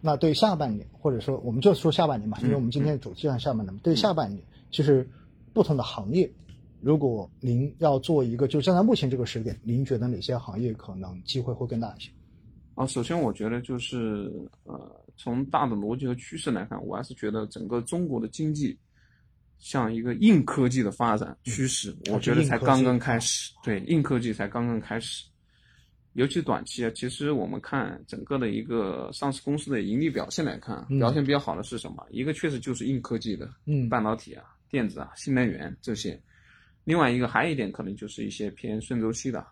那对下半年，或者说我们就说下半年吧，因为我们今天的主题上下半年嘛。对下半年，其实不同的行业，如果您要做一个，就站在目前这个时点，您觉得哪些行业可能机会会更大一些？啊，首先我觉得就是呃，从大的逻辑和趋势来看，我还是觉得整个中国的经济像一个硬科技的发展趋势，我觉得才刚刚开始。对，硬科技才刚刚开始。尤其短期啊，其实我们看整个的一个上市公司的盈利表现来看，表现比较好的是什么？一个确实就是硬科技的，嗯，半导体啊、电子啊、新能源这些。另外一个还有一点可能就是一些偏顺周期的，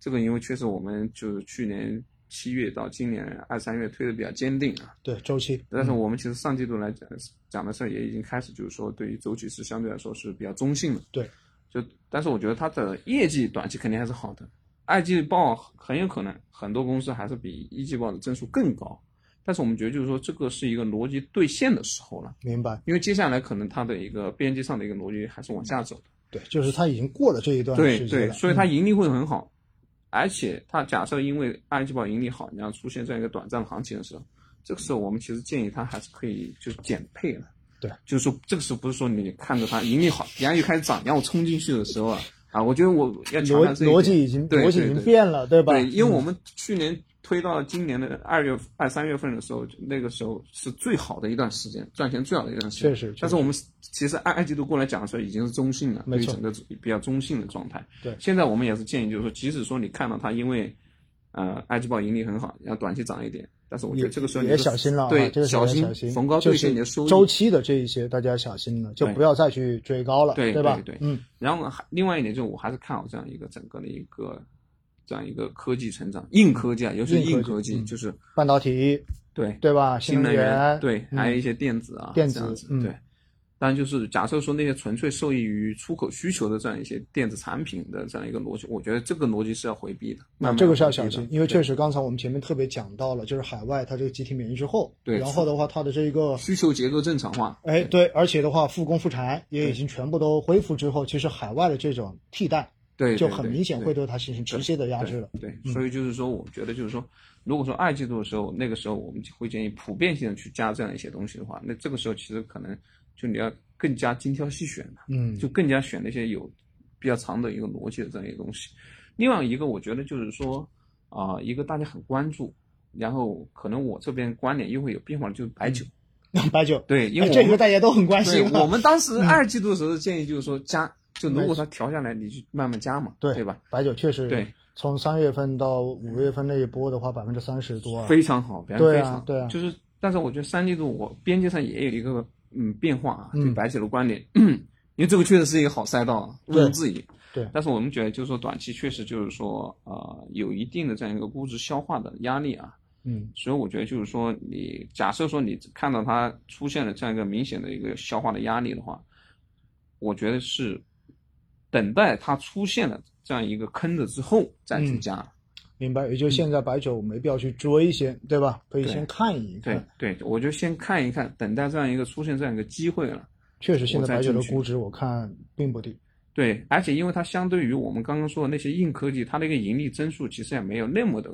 这个因为确实我们就是去年七月到今年二三月推的比较坚定啊。对周期。但是我们其实上季度来讲讲的时候也已经开始就是说对于周期是相对来说是比较中性的。对。就但是我觉得它的业绩短期肯定还是好的。二季报很有可能很多公司还是比一季报的增速更高，但是我们觉得就是说这个是一个逻辑兑现的时候了。明白。因为接下来可能它的一个边际上的一个逻辑还是往下走的。对，就是它已经过了这一段时间对对，所以它盈利会很好，而且它假设因为二季报盈利好，然后出现这样一个短暂的行情的时候，这个时候我们其实建议它还是可以就是减配的。对，就是说这个时候不是说你看着它盈利好，然后又开始涨，然后冲进去的时候啊。啊，我觉得我要逻逻辑已经逻辑已经变了，对吧？对，因为我们去年推到今年的二月二三月份的时候，那个时候是最好的一段时间，赚钱最好的一段时间。确实，但是我们其实二二季度过来讲的时候，已经是中性了，对整个比较中性的状态。对，现在我们也是建议，就是说，即使说你看到它因为呃二季报盈利很好，然后短期涨一点。但是我觉得这个时候也小心了，对，这个小心，逢高兑现你的收益。周期的这一些大家小心了，就不要再去追高了，对吧？对，嗯。然后还另外一点就是，我还是看好这样一个整个的一个这样一个科技成长，硬科技啊，尤其是硬科技，就是半导体，对对吧？新能源，对，还有一些电子啊，电子，对。当然，就是假设说那些纯粹受益于出口需求的这样一些电子产品的这样一个逻辑，我觉得这个逻辑是要回避的。那这个是要小心，因为确实刚才我们前面特别讲到了，就是海外它这个集体免疫之后，对，然后的话它的这个需求结构正常化，哎，对，而且的话复工复产也已经全部都恢复之后，其实海外的这种替代，对，就很明显会对它形成直接的压制了。对，所以就是说，我觉得就是说，如果说二季度的时候，那个时候我们会建议普遍性的去加这样一些东西的话，那这个时候其实可能就你要。更加精挑细选的，嗯，就更加选那些有比较长的一个逻辑的这样一个东西。另外一个，我觉得就是说，啊，一个大家很关注，然后可能我这边观点又会有变化，就是白酒。白酒，对，因为这个大家都很关心。我们当时二季度的时候建议就是说加，就如果它调下来，你就慢慢加嘛，对对吧？白酒确实，对，从三月份到五月份那一波的话，百分之三十多，非常好，非常对啊，对啊，就是，但是我觉得三季度我边界上也有一个。嗯，变化啊，对白酒的观点，因为这个确实是一个好赛道，毋庸置疑。对，但是我们觉得，就是说短期确实就是说，呃，有一定的这样一个估值消化的压力啊。嗯，所以我觉得就是说，你假设说你看到它出现了这样一个明显的一个消化的压力的话，我觉得是等待它出现了这样一个坑的之后再去加。明白，也就现在白酒没必要去追先，对吧？可以先看一看。对对，我就先看一看，等待这样一个出现这样一个机会了。确实，现在白酒的估值我看并不低。对，而且因为它相对于我们刚刚说的那些硬科技，它的一个盈利增速其实也没有那么的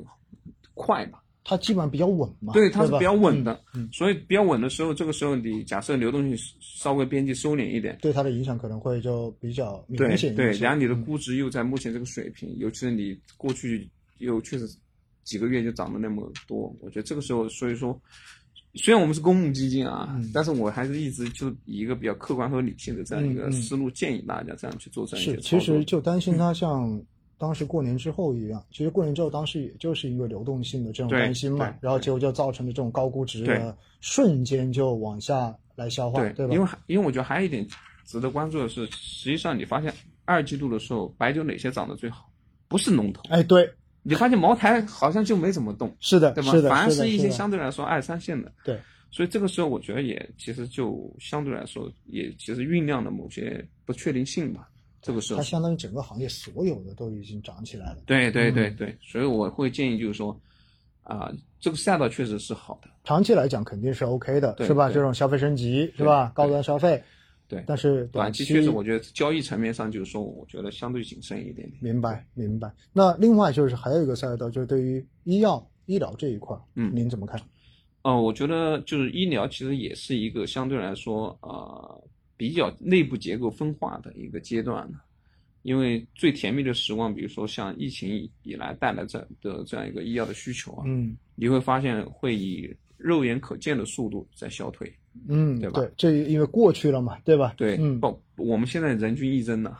快嘛。它基本上比较稳嘛。对，它是比较稳的。嗯。所以比较稳的时候，这个时候你假设流动性稍微边际收敛一点，对它的影响可能会就比较明显。对对，然后你的估值又在目前这个水平，尤其是你过去。又确实几个月就涨了那么多，我觉得这个时候，所以说，虽然我们是公募基金啊，但是我还是一直就以一个比较客观和理性的这样一个思路，建议大家这样去做这样一些是，其实就担心它像当时过年之后一样，其实过年之后当时也就是一个流动性的这种担心嘛，然后结果就造成了这种高估值的瞬间就往下来消化，对吧？因为因为我觉得还有一点值得关注的是，实际上你发现二季度的时候，白酒哪些涨得最好？不是龙头，哎，对。你发现茅台好像就没怎么动，是的，对吧？反而是一些相对来说二三线的。对，所以这个时候我觉得也其实就相对来说也其实酝酿了某些不确定性吧。这个时候它相当于整个行业所有的都已经涨起来了。对对对对，所以我会建议就是说，啊，这个赛道确实是好的，长期来讲肯定是 OK 的，是吧？这种消费升级是吧？高端消费。对，但是短期确实，我觉得交易层面上就是说，我觉得相对谨慎一点点。明白，明白。那另外就是还有一个赛道，就是对于医药医疗这一块，嗯，您怎么看？呃，我觉得就是医疗其实也是一个相对来说呃比较内部结构分化的一个阶段呢。因为最甜蜜的时光，比如说像疫情以来带来这的这样一个医药的需求啊，嗯你会发现会以肉眼可见的速度在消退。嗯，对吧对，这因为过去了嘛，对吧？对，嗯，不，我们现在人均一针呢，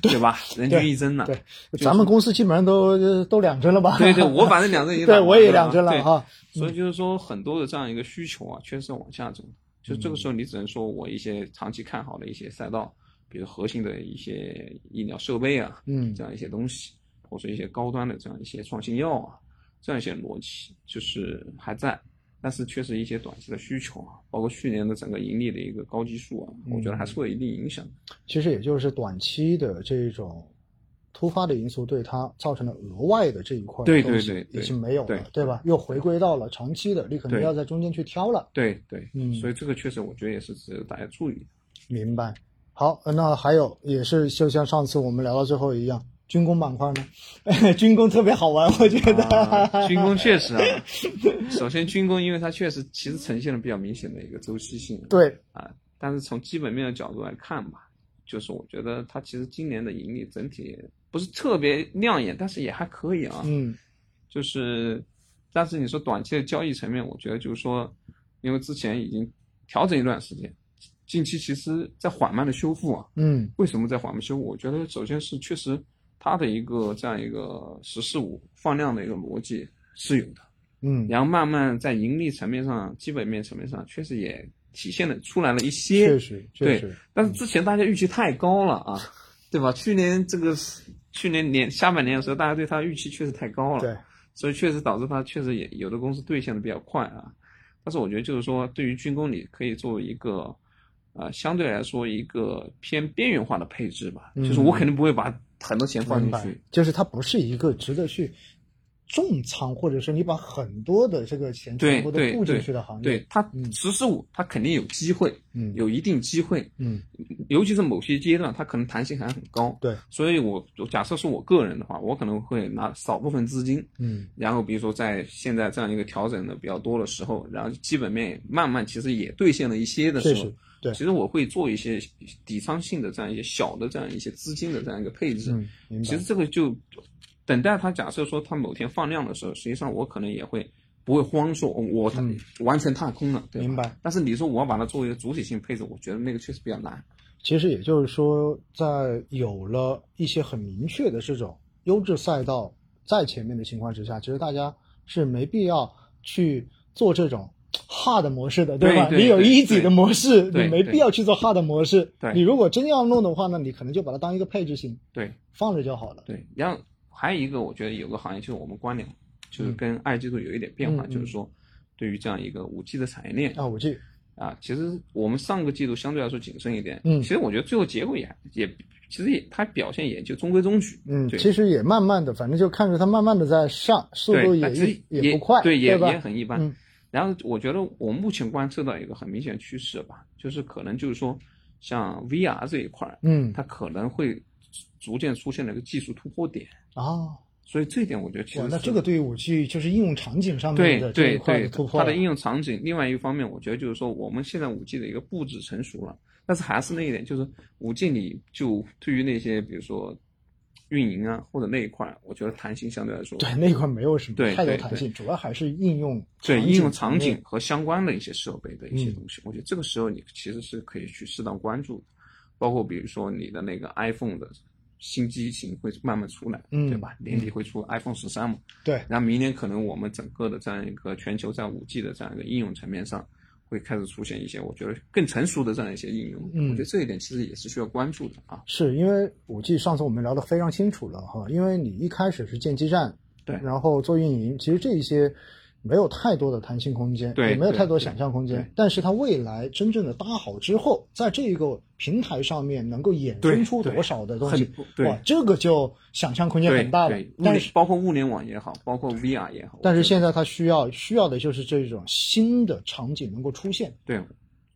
对吧？人均一针呢，对，就是咱们公司基本上都都两针了吧？对对，我反正两针已经打对，我也两针了对哈。所以就是说，很多的这样一个需求啊，确实是往下走。就这个时候，你只能说我一些长期看好的一些赛道，比如核心的一些医疗设备啊，嗯这样一些东西，或者一些高端的这样一些创新药啊，这样一些逻辑，就是还在。但是确实一些短期的需求啊，包括去年的整个盈利的一个高基数啊，我觉得还是会有一定影响。其实也就是短期的这种突发的因素对它造成了额外的这一块对东西对对对已经没有了，对对吧？又回归到了长期的，你可能要在中间去挑了。对对，嗯所以这个确实我觉得也是值得大家注意。明白。好，呃那还有也是就像上次我们聊到最后一样，军工板块呢，军工特别好玩，我觉得。啊，军工确实啊，首先军工因为它确实其实呈现了比较明显的一个周期性，对，啊，但是从基本面的角度来看吧，就是我觉得它其实今年的盈利整体不是特别亮眼，但是也还可以啊，嗯。就是，但是你说短期的交易层面，我觉得就是说，因为之前已经调整一段时间，近期其实在缓慢的修复啊，嗯。为什么在缓慢修复？我觉得首先是确实它的一个这样一个“十四五”放量的一个逻辑是有的，嗯，然后慢慢在盈利层面上、基本面层面上，确实也体现了出来了一些。确实确对实，但是之前大家预期太高了啊，对吧？去年这个去年年下半年的时候，大家对它预期确实太高了，对，所以确实导致它确实也有的公司兑现的比较快啊。但是我觉得就是说，对于军工，你可以作为一个。啊，相对来说一个偏边缘化的配置吧，嗯就是我肯定不会把很多钱放进去，，就是它不是一个值得去重仓，或者说你把很多的这个钱全部都对布进去的行业。对它嗯。十四五，它肯定有机会，嗯。有一定机会，嗯。尤其是某些阶段，它可能弹性还很高。对，所以我我假设是我个人的话，我可能会拿少部分资金，嗯。然后比如说在现在这样一个调整的比较多的时候，然后基本面慢慢其实也兑现了一些的时候对其实我会做一些底仓性的这样一些小的这样一些资金的这样一个配置。嗯，其实这个就等待它假设说它某天放量的时候，实际上我可能也会不会慌说哦我嗯完全踏空了，对？明白。但是你说我要把它作为一个主体性配置，我觉得那个确实比较难。其实也就是说，在有了一些很明确的这种优质赛道在前面的情况之下，其实大家是没必要去做这种 hard 模式的，吧？对对你有对 easy 的模式，对你没必要去做 hard 模式。对你如果真要弄的话，那你可能就把它当一个配置型对放着就好了。对，然后还有一个，我觉得有个行业就是我们关联，就是嗯跟二季度有一点变化，就是说对于这样一个五 G 的产业链啊，五 G，啊，其实我们上个季度相对来说谨慎一点，嗯其实我觉得最后结果也也其实也它表现也就中规中矩，嗯，对其实也慢慢的，反正就看着它慢慢的在上，速度也也也不快，对，也？也很一般。嗯然后我觉得我目前观测到一个很明显的趋势吧，就是可能就是说，像 VR 这一块儿，嗯它可能会逐渐出现了一个技术突破点，啊，所以这一点我觉得其，实是那这个对于五 G 就是应用场景上面对的这一对对块的突破，它的应用场景。另外一方面，我觉得就是说，我们现在五 G 的一个布置成熟了，但是还是那一点，就是五 G 你就对于那些比如说运营啊或者那一块，我觉得弹性相对来说对那一块没有什么对太多弹性，主要还是应用对应用场景和相关的一些设备的一些嗯。东西，我觉得这个时候你其实是可以去适当关注的，包括比如说你的那个 iPhone 的新机型会慢慢出来，嗯对吧？年底会出 iPhone 十三嘛，对。然后明年可能我们整个的这样一个全球在五 G 的这样一个应用层面上，会开始出现一些我觉得更成熟的这样一些应用。嗯我觉得这一点其实也是需要关注的啊。是因为五 G 上次我们聊得非常清楚了哈，因为你一开始是建基站，对然后做运营，其实这一些没有太多的弹性空间，对也没有太多想象空间。但是它未来真正的搭好之后，在这个平台上面能够衍生出多少的东西哇，这个就想象空间很大了但是包括物联网也好，包括 VR 也好，但是现在它需要需要的就是这种新的场景能够出现。对，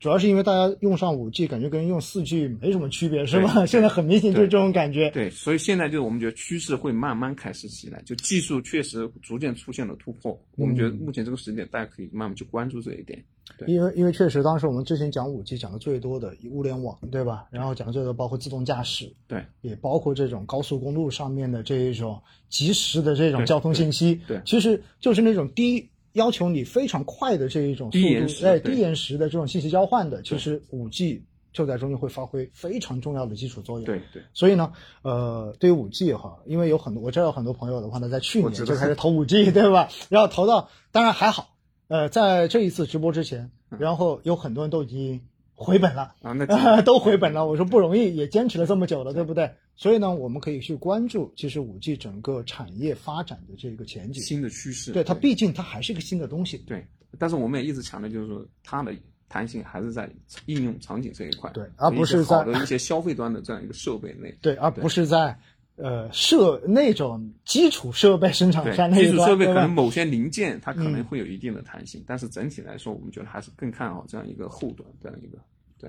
主要是因为大家用上五 G，感觉跟用四 G 没什么区别，是吧？现在很明显就是这种感觉。对，所以现在就是我们觉得趋势会慢慢开始起来，就技术确实逐渐出现了突破。我们觉得目前这个时间点，大家可以慢慢去关注这一点。对，因为因为确实当时我们之前讲五 G 讲的最多的物联网，对吧？然后讲的最多包括自动驾驶，对，也包括这种高速公路上面的这一种及时的这种交通信息。对，其实就是那种低。要求你非常快的这一种速度，哎，低延时的这种信息交换的，其实五 G 就在中间会发挥非常重要的基础作用。对对。所以呢，呃，对于五 G 哈，因为有很多我知道有很多朋友的话呢，在去年就开始投五 G，对吧？然后投到，当然还好，呃，在这一次直播之前，然后有很多人都已经回本了啊，那 都回本了。我说不容易，也坚持了这么久了，对不对？所以呢，我们可以去关注，其实五 G 整个产业发展的这个前景，新的趋势。对它，毕竟它还是一个新的东西。对，但是我们也一直强调，就是说它的弹性还是在应用场景这一块，对，而不是在一些消费端的这样一个设备内。对，而不是在呃设那种基础设备生产商那基础设备可能某些零件它可能会有一定的弹性，但是整体来说，我们觉得还是更看好这样一个后端这样一个。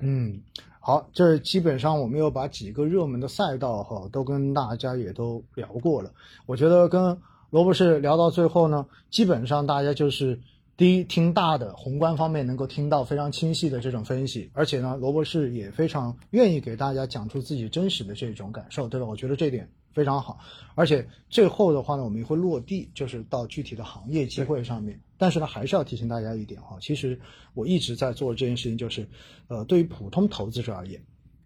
嗯，好，这基本上我们又把几个热门的赛道哈都跟大家也都聊过了。我觉得跟罗博士聊到最后呢，基本上大家就是第一听大的宏观方面能够听到非常清晰的这种分析，而且呢，罗博士也非常愿意给大家讲出自己真实的这种感受，对吧？我觉得这点。非常好，而且最后的话呢，我们也会落地，就是到具体的行业机会上面。但是呢，还是要提醒大家一点哈，其实我一直在做这件事情，就是，呃，对于普通投资者而言，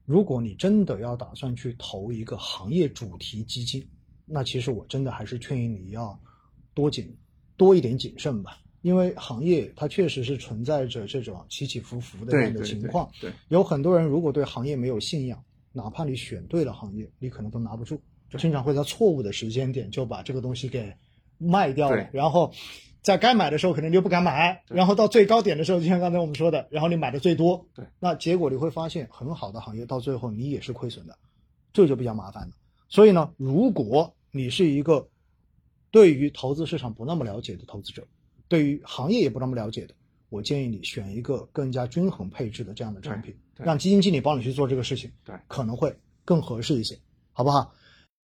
如果你真的要打算去投一个行业主题基金，那其实我真的还是劝议你要多谨多一点谨慎吧，因为行业它确实是存在着这种起起伏伏的这样的情况。对，有很多人如果对行业没有信仰，哪怕你选对了行业，你可能都拿不住。就经常会在错误的时间点就把这个东西给卖掉了，然后在该买的时候可能就不敢买，然后到最高点的时候，就像刚才我们说的，然后你买的最多，对，那结果你会发现很好的行业到最后你也是亏损的，这就比较麻烦了。所以呢，如果你是一个对于投资市场不那么了解的投资者，对于行业也不那么了解的，我建议你选一个更加均衡配置的这样的产品，让基金经理帮你去做这个事情，对，可能会更合适一些，好不好？